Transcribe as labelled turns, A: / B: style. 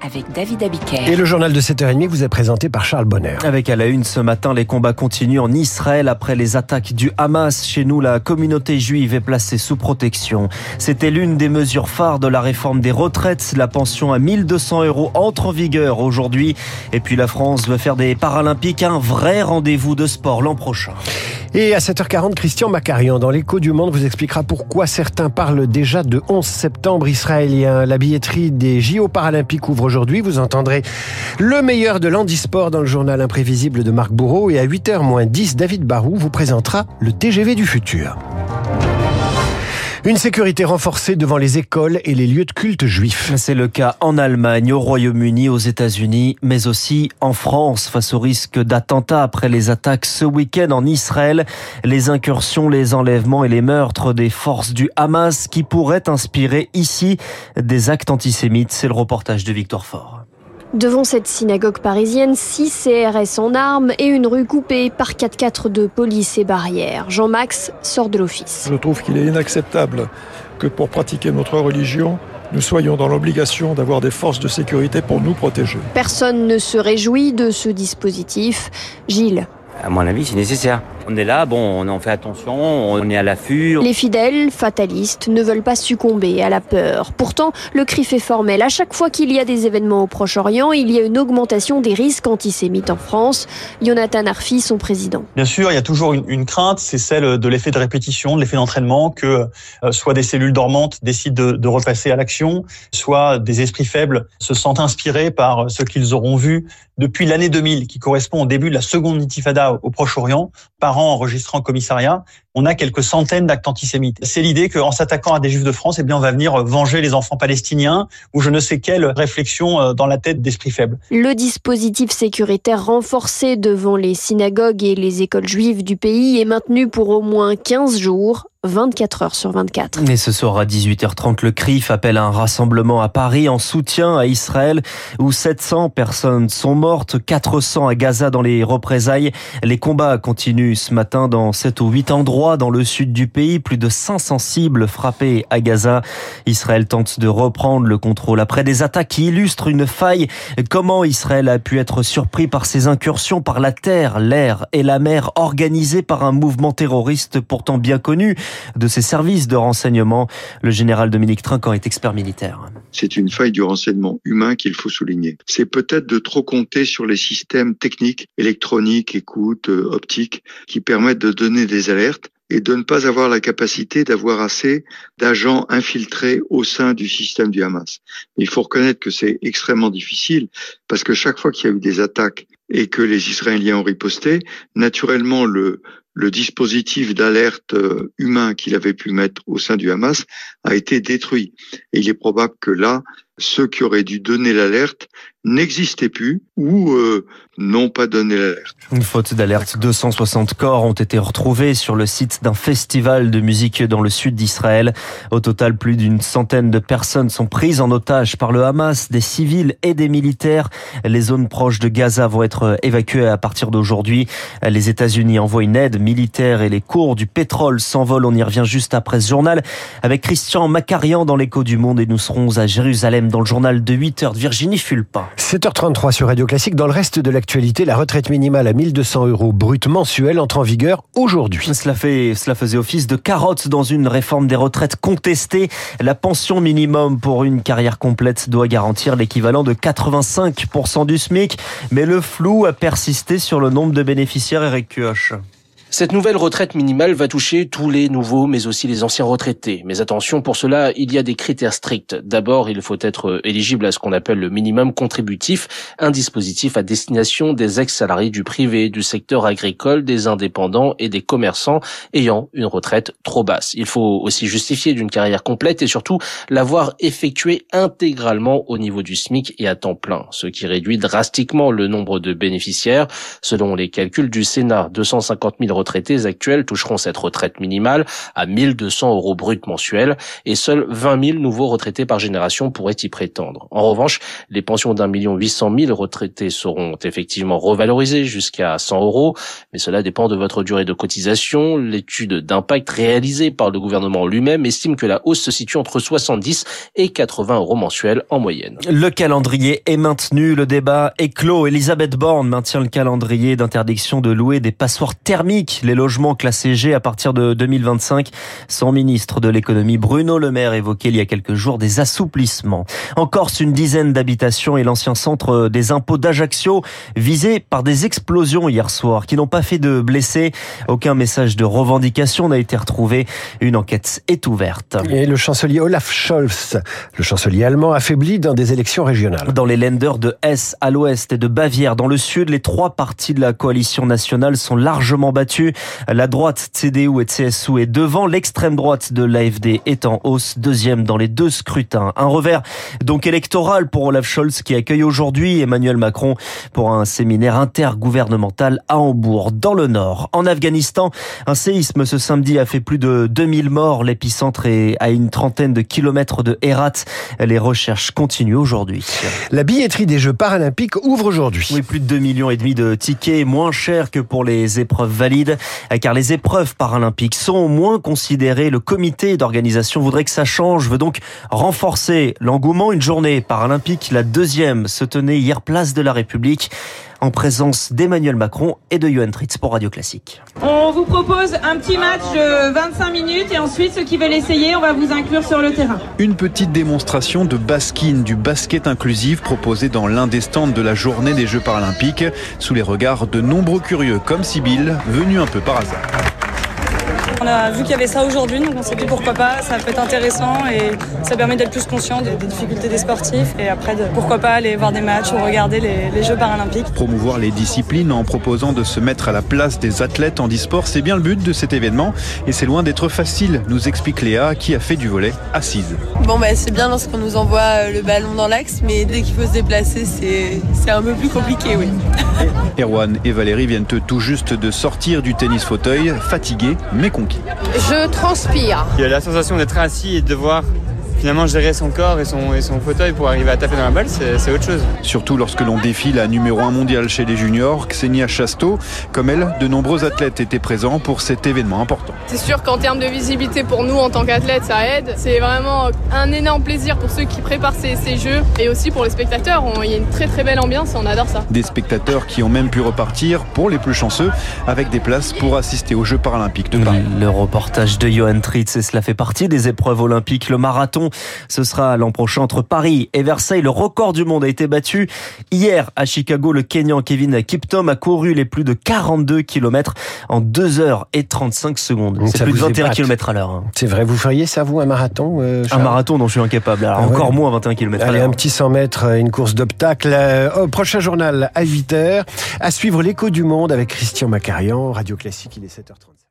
A: avec David Abiker.
B: Et le journal de 7h30 vous est présenté par Charles Bonner.
C: Avec à la une ce matin, les combats continuent en Israël après les attaques du Hamas. Chez nous, la communauté juive est placée sous protection. C'était l'une des mesures phares de la réforme des retraites. La pension à 1200 euros entre en vigueur aujourd'hui. Et puis la France veut faire des Paralympiques un vrai rendez-vous de sport l'an prochain.
B: Et à 7h40, Christian Macarian, dans l'écho du monde, vous expliquera pourquoi certains parlent déjà de 11 septembre israélien. La billetterie des JO Paralympiques ouvre aujourd'hui. Vous entendrez le meilleur de l'handisport dans le journal imprévisible de Marc Bourreau. Et à 8h moins 10, David Barou vous présentera le TGV du futur. Une sécurité renforcée devant les écoles et les lieux de culte juifs.
C: C'est le cas en Allemagne, au Royaume-Uni, aux États-Unis, mais aussi en France face au risque d'attentats après les attaques ce week-end en Israël, les incursions, les enlèvements et les meurtres des forces du Hamas qui pourraient inspirer ici des actes antisémites. C'est le reportage de Victor Fort.
D: Devant cette synagogue parisienne, six CRS en armes et une rue coupée par 4x4 de police et barrières. Jean-Max sort de l'office.
E: Je trouve qu'il est inacceptable que pour pratiquer notre religion, nous soyons dans l'obligation d'avoir des forces de sécurité pour nous protéger.
D: Personne ne se réjouit de ce dispositif. Gilles.
F: À mon avis, c'est nécessaire. On est là, bon, on en fait attention, on est à l'affût.
D: Les fidèles, fatalistes, ne veulent pas succomber à la peur. Pourtant, le cri fait formel. À chaque fois qu'il y a des événements au Proche-Orient, il y a une augmentation des risques antisémites en France. Jonathan Arfi, son président.
G: Bien sûr, il y a toujours une, une crainte, c'est celle de l'effet de répétition, de l'effet d'entraînement, que euh, soit des cellules dormantes décident de, de repasser à l'action, soit des esprits faibles se sentent inspirés par ce qu'ils auront vu depuis l'année 2000, qui correspond au début de la seconde intifada au Proche-Orient, par an enregistré en commissariat, on a quelques centaines d'actes antisémites. C'est l'idée qu'en s'attaquant à des juifs de France, eh bien, on va venir venger les enfants palestiniens ou je ne sais quelle réflexion dans la tête d'esprits faibles.
D: Le dispositif sécuritaire renforcé devant les synagogues et les écoles juives du pays est maintenu pour au moins 15 jours 24 heures sur 24.
C: Et ce soir à 18h30, le CRIF appelle un rassemblement à Paris en soutien à Israël où 700 personnes sont mortes, 400 à Gaza dans les représailles. Les combats continuent ce matin dans 7 ou 8 endroits dans le sud du pays. Plus de 500 cibles frappées à Gaza. Israël tente de reprendre le contrôle après des attaques qui illustrent une faille. Comment Israël a pu être surpris par ces incursions par la terre, l'air et la mer organisées par un mouvement terroriste pourtant bien connu? De ses services de renseignement. Le général Dominique Trinquant est expert militaire.
H: C'est une faille du renseignement humain qu'il faut souligner. C'est peut-être de trop compter sur les systèmes techniques, électroniques, écoute, optiques, qui permettent de donner des alertes et de ne pas avoir la capacité d'avoir assez d'agents infiltrés au sein du système du Hamas. Il faut reconnaître que c'est extrêmement difficile parce que chaque fois qu'il y a eu des attaques et que les Israéliens ont riposté, naturellement le le dispositif d'alerte humain qu'il avait pu mettre au sein du Hamas a été détruit. Et il est probable que là, ceux qui auraient dû donner l'alerte n'existaient plus ou euh, n'ont pas donné l'alerte.
C: Une faute d'alerte, 260 corps ont été retrouvés sur le site d'un festival de musique dans le sud d'Israël. Au total, plus d'une centaine de personnes sont prises en otage par le Hamas, des civils et des militaires. Les zones proches de Gaza vont être évacuées à partir d'aujourd'hui. Les États-Unis envoient une aide militaire et les cours du pétrole s'envolent. On y revient juste après ce journal avec Christian Macarian dans l'écho du monde et nous serons à Jérusalem dans le journal de 8 heures de Virginie Fulpin.
B: 7h33 sur Radio Classique. Dans le reste de l'actualité, la retraite minimale à 1200 euros brut mensuel entre en vigueur aujourd'hui.
C: Cela, fait, cela faisait office de carotte dans une réforme des retraites contestée. La pension minimum pour une carrière complète doit garantir l'équivalent de 85% du SMIC. Mais le flou a persisté sur le nombre de bénéficiaires, Eric.
I: Cette nouvelle retraite minimale va toucher tous les nouveaux, mais aussi les anciens retraités. Mais attention, pour cela, il y a des critères stricts. D'abord, il faut être éligible à ce qu'on appelle le minimum contributif, un dispositif à destination des ex-salariés du privé, du secteur agricole, des indépendants et des commerçants ayant une retraite trop basse. Il faut aussi justifier d'une carrière complète et surtout l'avoir effectuée intégralement au niveau du SMIC et à temps plein, ce qui réduit drastiquement le nombre de bénéficiaires. Selon les calculs du Sénat, 250 000 retraités actuels toucheront cette retraite minimale à 1200 euros brut mensuels et seuls 20 000 nouveaux retraités par génération pourraient y prétendre. En revanche, les pensions d'un million huit cent mille retraités seront effectivement revalorisées jusqu'à 100 euros, mais cela dépend de votre durée de cotisation. L'étude d'impact réalisée par le gouvernement lui-même estime que la hausse se situe entre 70 et 80 euros mensuels en moyenne.
C: Le calendrier est maintenu, le débat est clos. Elisabeth Borne maintient le calendrier d'interdiction de louer des passoires thermiques, les logements classés G à partir de 2025. Son ministre de l'économie Bruno Le Maire évoquait il y a quelques jours des assouplissements. En Corse, une dizaine d'habitations et l'ancien centre des impôts d'Ajaccio visés par des explosions hier soir qui n'ont pas fait de blessés. Aucun message de revendication n'a été retrouvé. Une enquête est ouverte.
B: Et le chancelier Olaf Scholz, le chancelier allemand, affaibli dans des élections régionales.
C: Dans les lenders de Hesse à l'ouest et de Bavière dans le sud, les trois partis de la coalition nationale sont largement battus. La droite CDU et CSU est devant, l'extrême droite de l'AFD est en hausse, deuxième dans les deux scrutins. Un revers donc électoral pour Olaf Scholz qui accueille aujourd'hui Emmanuel Macron pour un séminaire intergouvernemental à Hambourg, dans le nord. En Afghanistan, un séisme ce samedi a fait plus de 2000 morts. L'épicentre est à une trentaine de kilomètres de Herat. Les recherches continuent aujourd'hui.
B: La billetterie des Jeux paralympiques ouvre aujourd'hui.
C: Oui, plus de 2 millions et demi de tickets, moins cher que pour les épreuves valides, car les épreuves paralympiques sont moins considérées. Le comité d'organisation voudrait que ça change, veut donc renforcer l'engouement. Une journée paralympique, la deuxième, se tenait hier place de la République en présence d'Emmanuel Macron et de Johan Tritz pour Radio Classique.
A: On vous propose un petit match de 25 minutes et ensuite ceux qui veulent essayer, on va vous inclure sur le terrain.
J: Une petite démonstration de baskin, du basket inclusif proposé dans l'un des stands de la journée des Jeux paralympiques sous les regards de nombreux curieux comme Sybille, venu un peu par hasard.
K: On a vu qu'il y avait ça aujourd'hui, donc on s'est dit pourquoi pas, ça peut être intéressant et ça permet d'être plus conscient des, difficultés des sportifs et après de, pourquoi pas aller voir des matchs ou regarder les, les, Jeux paralympiques.
J: Promouvoir les disciplines en proposant de se mettre à la place des athlètes en e-sport, c'est bien le but de cet événement et c'est loin d'être facile, nous explique Léa qui a fait du volet assise.
L: Bon bah c'est bien lorsqu'on nous envoie le ballon dans l'axe, mais dès qu'il faut se déplacer, c'est un peu plus compliqué, oui.
J: Erwan et Valérie viennent tout juste de sortir du tennis fauteuil, fatigués mais conquis.
M: Je transpire.
N: Il y a la sensation d'être assis et de devoir finalement gérer son corps et son, et son fauteuil pour arriver à taper dans la balle, c'est autre chose.
J: Surtout lorsque l'on défie la numéro 1 mondiale chez les juniors, Xenia Chasteau. Comme elle, de nombreux athlètes étaient présents pour cet événement important.
O: C'est sûr qu'en termes de visibilité pour nous en tant qu'athlètes, ça aide. C'est vraiment un énorme plaisir pour ceux qui préparent ces, ces jeux et aussi pour les spectateurs. Il y a une très très belle ambiance, on adore ça.
J: Des spectateurs qui ont même pu repartir, pour les plus chanceux, avec des places pour assister aux Jeux paralympiques de Paris.
C: Le reportage de Johan Tritz, et cela fait partie des épreuves olympiques. Le marathon, ce sera l'an prochain entre Paris et Versailles. Le record du monde a été battu. Hier, à Chicago, le Kenyan Kevin Kiptom a couru les plus de 42 km en 2 heures et 35 secondes. C'est plus de 21 km à l'heure. Hein.
B: C'est vrai, vous feriez ça, vous, un marathon euh,
C: Un marathon dont je suis incapable. Alors, ah ouais. Encore moins 21 km à l'heure.
B: Allez, un petit 100 mètres, une course d'obstacles. Euh, prochain journal à 8 heures. À suivre l'écho du monde avec Christian Macarian, Radio Classique, il est 7h35.